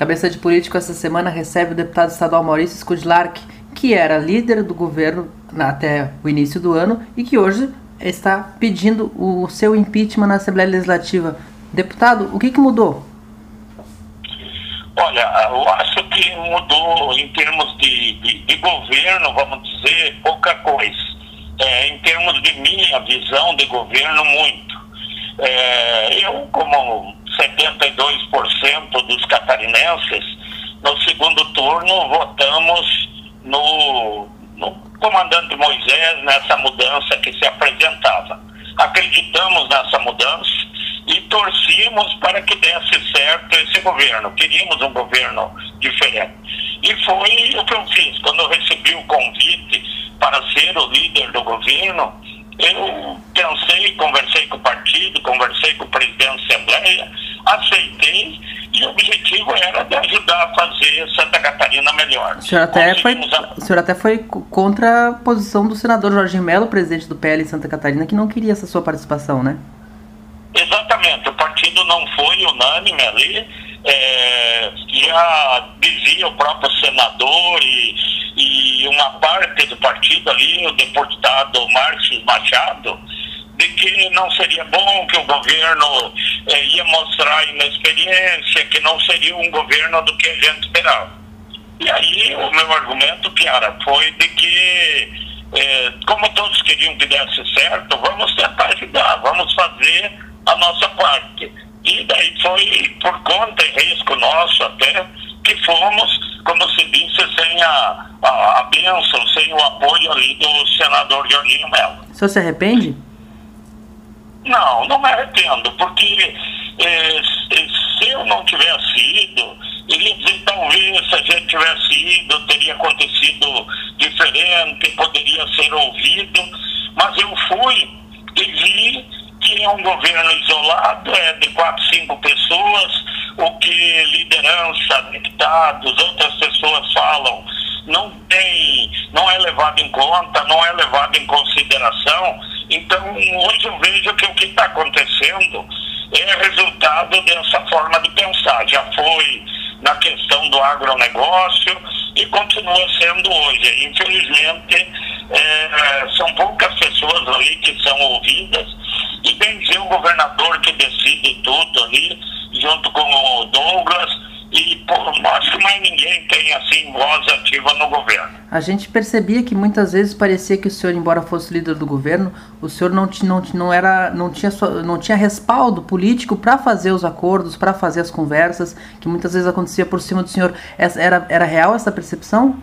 Cabeça de Político essa semana recebe o deputado estadual Maurício Skudlark, que era líder do governo até o início do ano e que hoje está pedindo o seu impeachment na Assembleia Legislativa. Deputado, o que, que mudou? Olha, eu acho que mudou em termos de, de, de governo, vamos dizer, pouca coisa. É, em termos de minha visão de governo, muito. É, eu, como 72% dos catarinenses, no segundo turno votamos no, no comandante Moisés nessa mudança que se apresentava. Acreditamos nessa mudança e torcíamos para que desse certo esse governo. Queríamos um governo diferente. E foi o que eu fiz. Quando eu recebi o convite para ser o líder do governo, eu pensei, conversei com o partido, conversei com o presidente da Assembleia, aceitei e o objetivo era de ajudar a fazer Santa Catarina melhor. O senhor até, foi, o senhor até foi contra a posição do senador Jorge Mello, presidente do PL em Santa Catarina, que não queria essa sua participação, né? Exatamente, o partido não foi unânime ali, é, já dizia o próprio senador e, e uma parte do partido ali, o deputado Márcio Machado, de que não seria bom, que o governo é, ia mostrar inexperiência, que não seria um governo do que a gente esperava. E aí o meu argumento, Piara, foi de que, é, como todos queriam que desse certo, vamos tentar ajudar, vamos fazer a nossa parte. E daí foi por conta e risco nosso até que fomos, como se disse, sem a, a, a bênção, sem o apoio ali do senador Jorginho Melo. O senhor se arrepende? Não, não me arrependo, porque eh, se eu não tivesse ido, ele dizer, talvez se a gente tivesse ido, teria acontecido diferente, poderia ser ouvido, mas eu fui e vi que é um governo isolado, é de quatro, cinco pessoas, o que liderança, deputados, outras pessoas falam, não tem, não é levado em conta, não é levado em consideração. Então, hoje eu vejo que o que está acontecendo é resultado dessa forma de pensar. Já foi na questão do agronegócio e continua sendo hoje. Infelizmente, é, são poucas pessoas ali que são ouvidas e bem dizer o governador que decide tudo ali, junto com o Douglas e por acho que mais ninguém tem assim voz ativa no governo. A gente percebia que muitas vezes parecia que o senhor, embora fosse líder do governo, o senhor não, não, não, era, não, tinha, não tinha respaldo político para fazer os acordos, para fazer as conversas, que muitas vezes acontecia por cima do senhor. Era, era real essa percepção?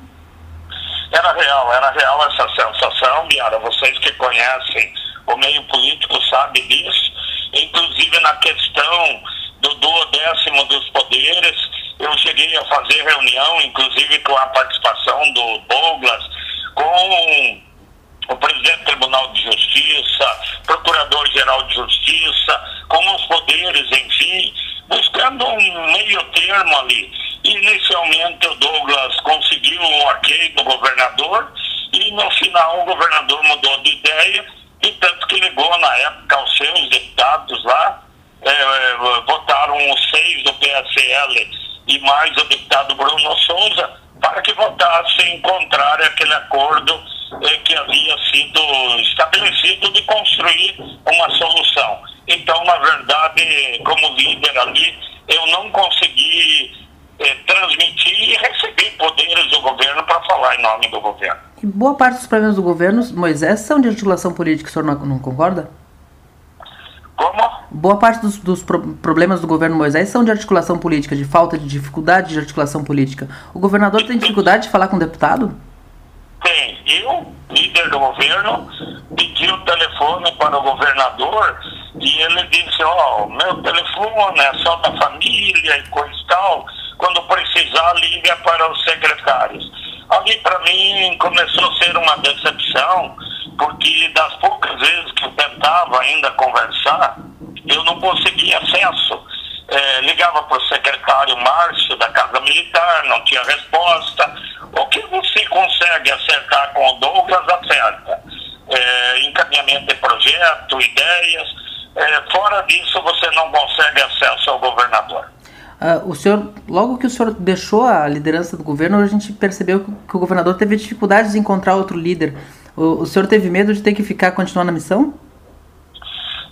Era real, era real essa sensação, Biara. Vocês que conhecem o meio político sabem disso. Inclusive na questão do duodécimo dos poderes, eu cheguei a fazer reunião, inclusive com a participação do Douglas, com o presidente do Tribunal de Justiça, procurador-geral de Justiça, com os poderes, enfim, buscando um meio termo ali. Inicialmente o Douglas conseguiu o ok do governador e no final o governador mudou de ideia e tanto que ligou na época aos seus deputados lá é, votaram os seis do PSL e mais o deputado Bruno Souza para que votassem contrário àquele acordo é, que havia sido estabelecido de construir uma solução. Então, na verdade, como líder ali, eu não consegui é, transmitir e receber poderes do governo para falar em nome do governo. E boa parte dos problemas do governo, Moisés, são de articulação política, o senhor não, não concorda? Como? Boa parte dos, dos pro problemas do governo Moisés são de articulação política, de falta de dificuldade de articulação política. O governador tem dificuldade de falar com o deputado? Tem. Eu, líder do governo, pedi o telefone para o governador e ele disse, ó, oh, meu telefone é só da família e coisa e tal. Quando precisar, liga para os secretários. Ali, para mim, começou a ser uma decepção, porque das poucas vezes que eu tentava ainda conversar, eu não conseguia acesso. É, ligava para o secretário Márcio da Casa Militar, não tinha resposta. O que você consegue acertar com o Douglas, acerta. É, encaminhamento de projeto ideias. É, fora disso, você não consegue acesso ao governador. Uh, o senhor, logo que o senhor deixou a liderança do governo, a gente percebeu que o governador teve dificuldades de encontrar outro líder. O, o senhor teve medo de ter que ficar continuar na missão?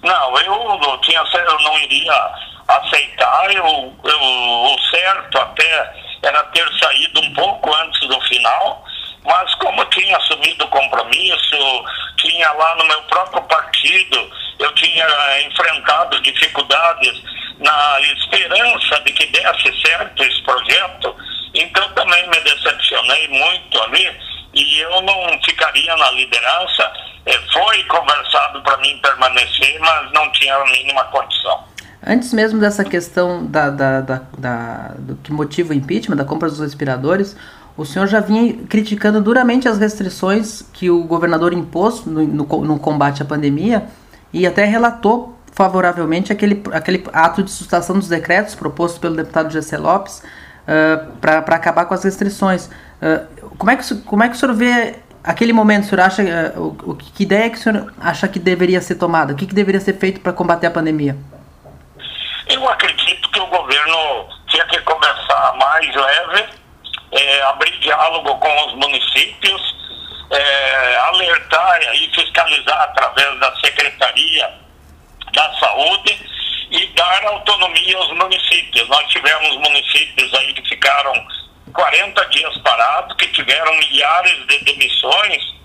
Não, eu não tinha, eu não iria aceitar. Eu, eu, o certo até era ter saído um pouco antes do final, mas como tinha assumido o compromisso, tinha lá no meu próprio partido, eu tinha enfrentado dificuldades na esperança de que desse certo esse projeto, então também me decepcionei muito ali e eu não ficaria na liderança. É, foi conversado para mim permanecer, mas não tinha a mínima condição. Antes mesmo dessa questão da, da, da, da, do que motiva o impeachment, da compra dos respiradores, o senhor já vinha criticando duramente as restrições que o governador impôs no, no, no combate à pandemia e até relatou favoravelmente aquele, aquele ato de sustação dos decretos proposto pelo deputado Gessé Lopes uh, para acabar com as restrições. Uh, como, é que, como é que o senhor vê aquele momento? O senhor acha, uh, o, que ideia que o senhor acha que deveria ser tomada? O que, que deveria ser feito para combater a pandemia? Eu acredito que o governo tinha que começar mais leve, é, abrir diálogo com os municípios, é, alertar e fiscalizar através da secretaria da saúde e dar autonomia aos municípios. Nós tivemos municípios aí que ficaram 40 dias parados, que tiveram milhares de demissões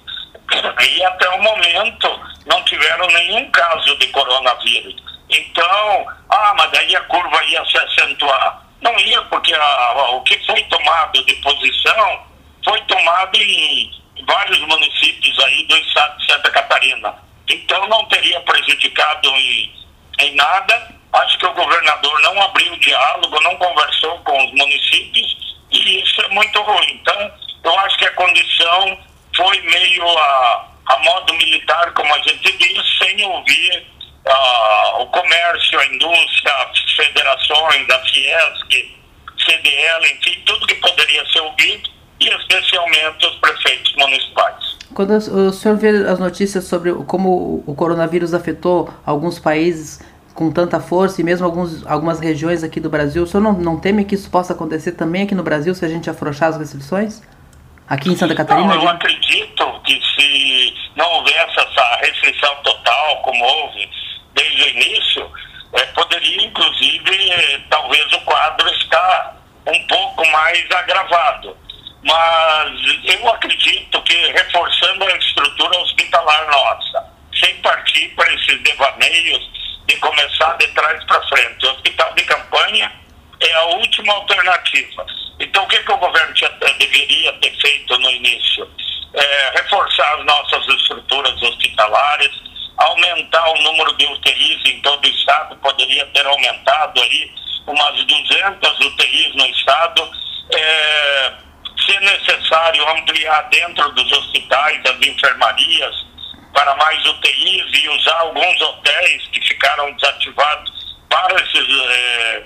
e até o momento não tiveram nenhum caso de coronavírus. Então, ah, mas daí a curva ia se acentuar. Não ia, porque a, o que foi tomado de posição foi tomado em vários municípios aí do estado de Santa Catarina. Então não teria prejudicado em, em nada. Acho que o governador não abriu diálogo, não conversou com os municípios e isso é muito ruim. Então, eu acho que a condição foi meio a, a modo militar, como a gente diz, sem ouvir uh, o comércio, a indústria, as federações, a Fiesc, CDL, enfim, tudo que poderia ser ouvido e especialmente os prefeitos municipais. Quando o senhor vê as notícias sobre como o coronavírus afetou alguns países com tanta força e mesmo alguns, algumas regiões aqui do Brasil, o senhor não, não teme que isso possa acontecer também aqui no Brasil se a gente afrouxar as restrições? Aqui em Santa Catarina? Não, eu acredito que se não houvesse essa restrição total, como houve desde o início, é, poderia inclusive, talvez o quadro estar um pouco mais agravado mas eu acredito que reforçando a estrutura hospitalar nossa, sem partir para esses devaneios de começar de trás para frente. O hospital de campanha é a última alternativa. Então, o que, que o governo tinha, deveria ter feito no início? É, reforçar as nossas estruturas hospitalares, aumentar o número de UTIs em todo o estado, poderia ter aumentado aí umas 200 UTIs no estado. É, se necessário ampliar dentro dos hospitais as enfermarias para mais UTIs e usar alguns hotéis ficaram desativados para esses é,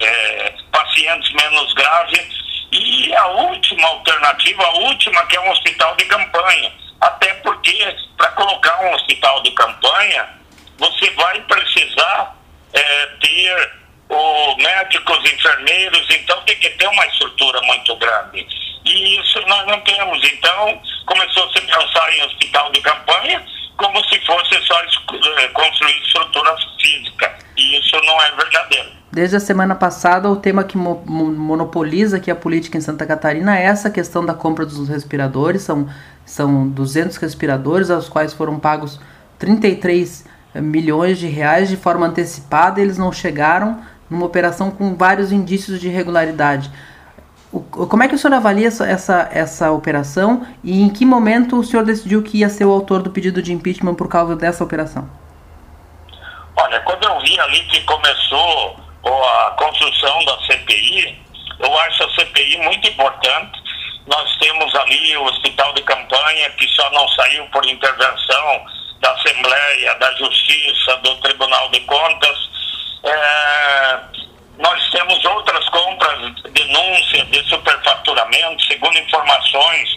é, pacientes menos graves. E a última alternativa, a última, que é um hospital de campanha. Até porque, para colocar um hospital de campanha, você vai precisar é, ter o médicos, enfermeiros, então tem que ter uma estrutura muito grande. E isso nós não temos. Então, começou a se pensar em hospital de campanha como se fosse só eh, construir estrutura física. E isso não é verdadeiro. Desde a semana passada, o tema que mo monopoliza aqui a política em Santa Catarina é essa questão da compra dos respiradores. São, são 200 respiradores, aos quais foram pagos 33 milhões de reais de forma antecipada. Eles não chegaram numa operação com vários indícios de irregularidade. Como é que o senhor avalia essa, essa, essa operação e em que momento o senhor decidiu que ia ser o autor do pedido de impeachment por causa dessa operação? Olha, quando eu vi ali que começou a construção da CPI, eu acho a CPI muito importante. Nós temos ali o hospital de campanha que só não saiu por intervenção da Assembleia, da Justiça, do Tribunal de Contas. É, nós temos outras compras, denúncias de superfaturamento, segundo informações,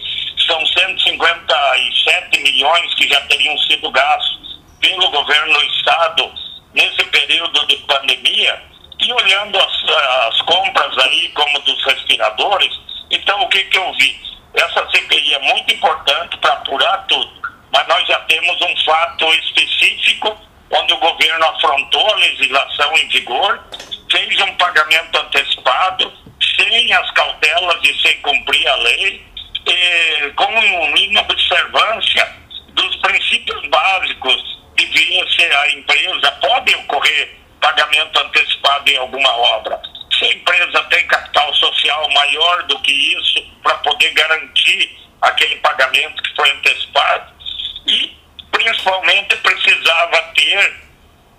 são 157 milhões que já teriam sido gastos pelo governo do Estado nesse período de pandemia e olhando as, as compras aí, como dos respiradores, então o que, que eu vi? Essa CPI é muito importante para apurar tudo, mas nós já temos um fato específico onde o governo afrontou a legislação em vigor, fez um pagamento antecipado, sem as cautelas e sem cumprir a lei, e, com inobservância dos princípios básicos devia ser a empresa, pode ocorrer pagamento antecipado em alguma obra. Se a empresa tem capital social maior do que isso, para poder garantir aquele pagamento que foi antecipado, e principalmente precisava ter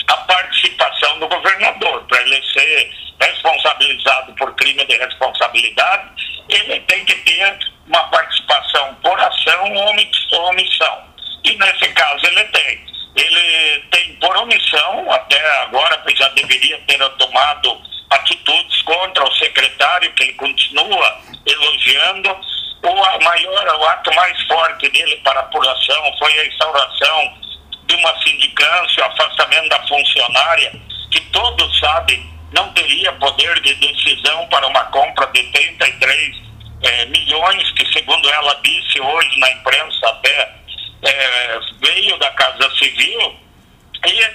a participação do governador, para ele ser responsabilizado por crime de responsabilidade, ele tem que ter uma participação por ação ou omissão. E nesse caso ele tem. Ele tem por omissão, até agora já deveria ter tomado atitudes contra o secretário, que ele continua elogiando. O maior, o ato mais forte dele para apuração foi a instauração de uma sindicância, o afastamento da funcionária, que todos sabem não teria poder de decisão para uma compra de 33 eh, milhões, que segundo ela disse hoje na imprensa até é, veio da Casa Civil e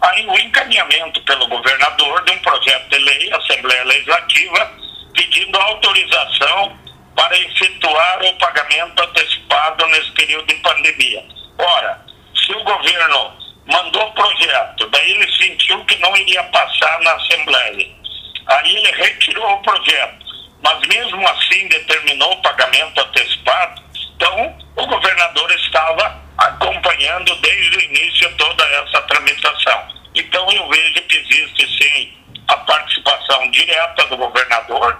aí o encaminhamento pelo governador de um projeto de lei, Assembleia Legislativa, pedindo autorização para efetuar o pagamento antecipado nesse período de pandemia. Ora, se o governo mandou o projeto, daí ele sentiu que não iria passar na Assembleia, aí ele retirou o projeto, mas mesmo assim determinou o pagamento antecipado, então, o governador estava acompanhando desde o início toda essa tramitação. Então, eu vejo que existe sim a participação direta do governador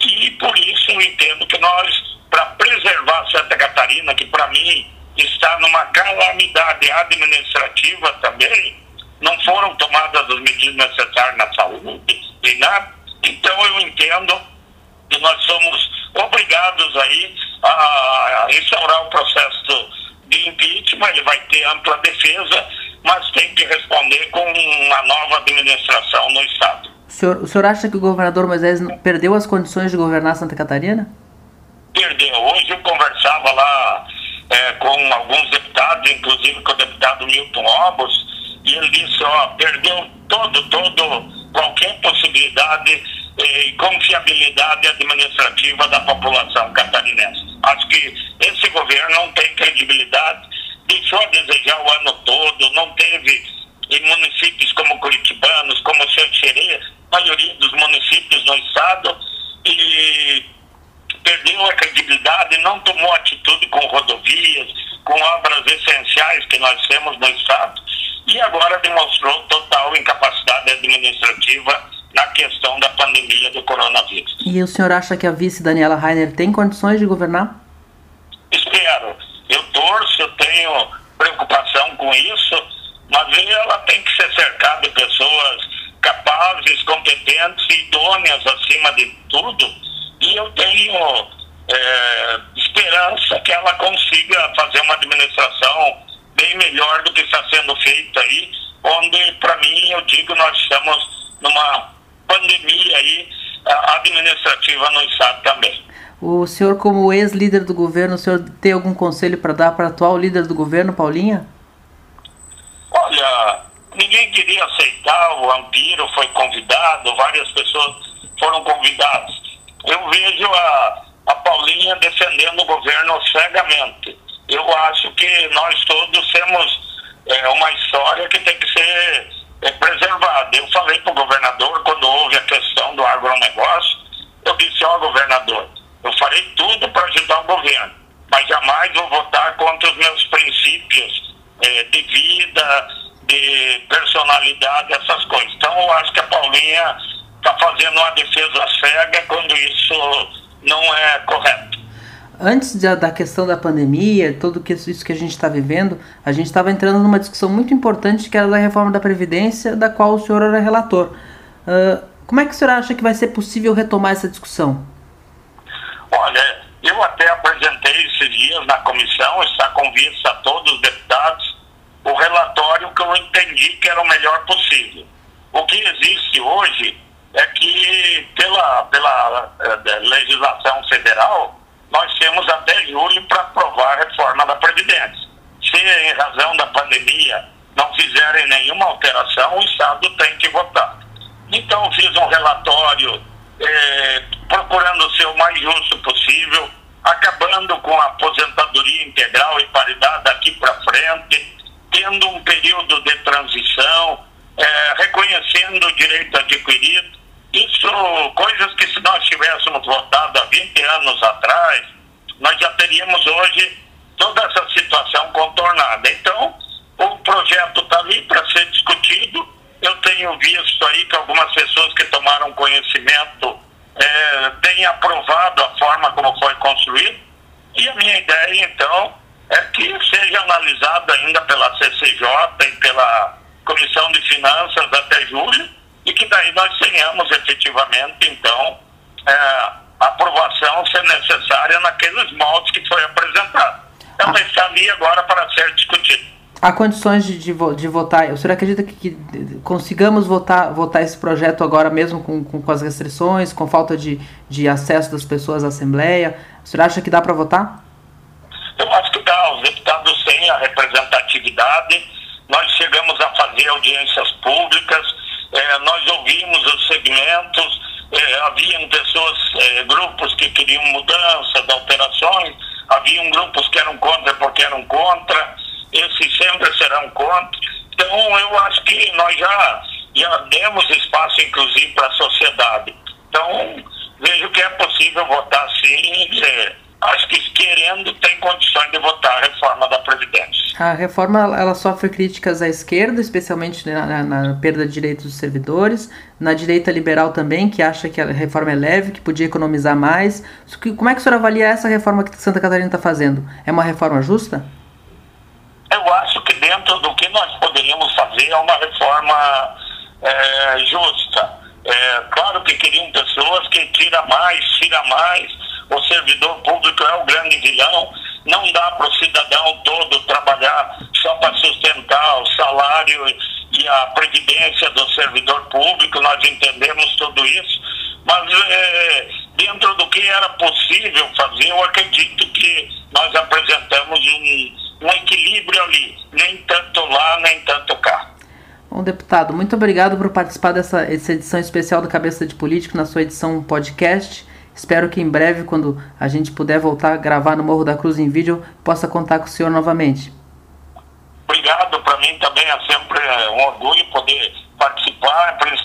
e por isso eu entendo que nós, para preservar Santa Catarina, que para mim está numa calamidade administrativa também, não foram tomadas as medidas necessárias na saúde e nada. Então eu entendo que nós somos obrigados aí a, instaurar o processo de impeachment, ele vai ter ampla defesa, mas tem que responder com uma nova administração no Estado. O senhor, o senhor acha que o governador Moisés perdeu as condições de governar Santa Catarina? Perdeu. Hoje eu conversava lá é, com alguns deputados, inclusive com o deputado Milton Obos, e ele disse, ó, perdeu todo, todo, qualquer possibilidade e confiabilidade administrativa da população catarinense. Acho que esse governo não tem credibilidade, deixou a desejar o ano todo, não teve em municípios como Curitibanos, como Xerê, a maioria dos municípios no estado, e perdeu a credibilidade, não tomou atitude com rodovias, com obras essenciais que nós temos no estado, e agora demonstrou total incapacidade administrativa na questão da pandemia do coronavírus. E o senhor acha que a vice Daniela Rainer tem condições de governar? Espero. Eu torço, eu tenho preocupação com isso, mas ela tem que ser cercada de pessoas capazes, competentes e idôneas acima de tudo. E eu tenho é, esperança que ela consiga fazer uma administração bem melhor do que está sendo feita aí, onde, para mim, eu digo, nós estamos numa pandemia aí administrativa no Estado também. O senhor, como ex-líder do governo, o senhor tem algum conselho para dar para o atual líder do governo, Paulinha? Olha, ninguém queria aceitar, o Vampiro foi convidado, várias pessoas foram convidadas. Eu vejo a, a Paulinha defendendo o governo cegamente. Eu acho que nós todos temos é, uma história que tem que ser é, preservada. Eu falei para o governador, quando houve a questão do agronegócio, eu disse, ó oh, governador, eu farei tudo para ajudar o governo, mas jamais vou votar contra os meus princípios é, de vida, de personalidade, essas coisas. Então eu acho que a Paulinha está fazendo uma defesa cega quando isso não é correto antes da, da, questão da pandemia, tudo que, isso que a gente está vivendo, a gente estava entrando numa discussão muito importante que era da reforma da Previdência, da qual o senhor era relator. Uh, como é que o senhor acha que vai ser possível retomar essa discussão? Olha, eu até apresentei esses dias na comissão, está com vista a todos os deputados, o relatório que eu entendi que era o melhor possível. O que existe hoje é que, pela, pela eh, legislação federal, nós temos até julho para aprovar a reforma da Previdência. Se, em razão da pandemia, não fizerem nenhuma alteração, o Estado tem que votar. Então, fiz um relatório eh, procurando ser o mais justo possível, acabando com a aposentadoria integral e paridade daqui para frente, tendo um período de transição, é, reconhecendo o direito adquirido. Isso, coisas que se nós tivéssemos votado há 20 anos atrás, nós já teríamos hoje toda essa situação contornada. Então, o projeto está ali para ser discutido. Eu tenho visto aí que algumas pessoas que tomaram conhecimento é, têm aprovado a forma como foi construído. E a minha ideia, então, é que seja analisado ainda pela CCJ e pela Comissão de Finanças até julho e que daí nós tenhamos efetivamente, então, é, aprovação ser necessária naqueles moldes que foi apresentado. Então, ah. está ali agora para ser discutido. Há condições de, de, de, votar? O senhor acredita que, que, consigamos votar, votar esse projeto agora mesmo com, com, com as restrições, com falta de, de acesso das pessoas à Assembleia? O senhor acha que dá para votar? Eu acho que dá. Os deputados têm a representatividade. Nós chegamos a fazer audiências públicas, eh, nós ouvimos os segmentos, eh, haviam pessoas, eh, grupos que queriam mudanças, alterações, haviam grupos que eram contra porque eram contra, esses sempre serão contra. Então, eu acho que nós já, já demos espaço, inclusive, para a sociedade. Então, vejo que é possível votar sim. acho que querendo tem condições de votar a reforma da Previdência. A reforma ela sofre críticas à esquerda, especialmente na, na, perda de direitos dos servidores, na direita liberal também, que acha que a reforma é leve, que podia economizar mais. Como é que o senhor avalia essa reforma que Santa Catarina está fazendo? É uma reforma justa? Eu acho que dentro do que nós poderíamos fazer é uma reforma é, justa. É, claro que queriam pessoas que tira mais, tira mais, o servidor público é o grande vilão, não dá para o cidadão todo trabalhar só para sustentar o salário e a previdência do servidor público, nós entendemos tudo isso, mas é, dentro do que era possível fazer, eu acredito que nós apresentamos um, um equilíbrio ali, nem tanto lá, nem tanto cá. Bom, deputado, muito obrigado por participar dessa edição especial do Cabeça de Político, na sua edição podcast. Espero que em breve, quando a gente puder voltar a gravar no Morro da Cruz em vídeo, possa contar com o senhor novamente. Obrigado, para mim também é sempre um orgulho poder participar,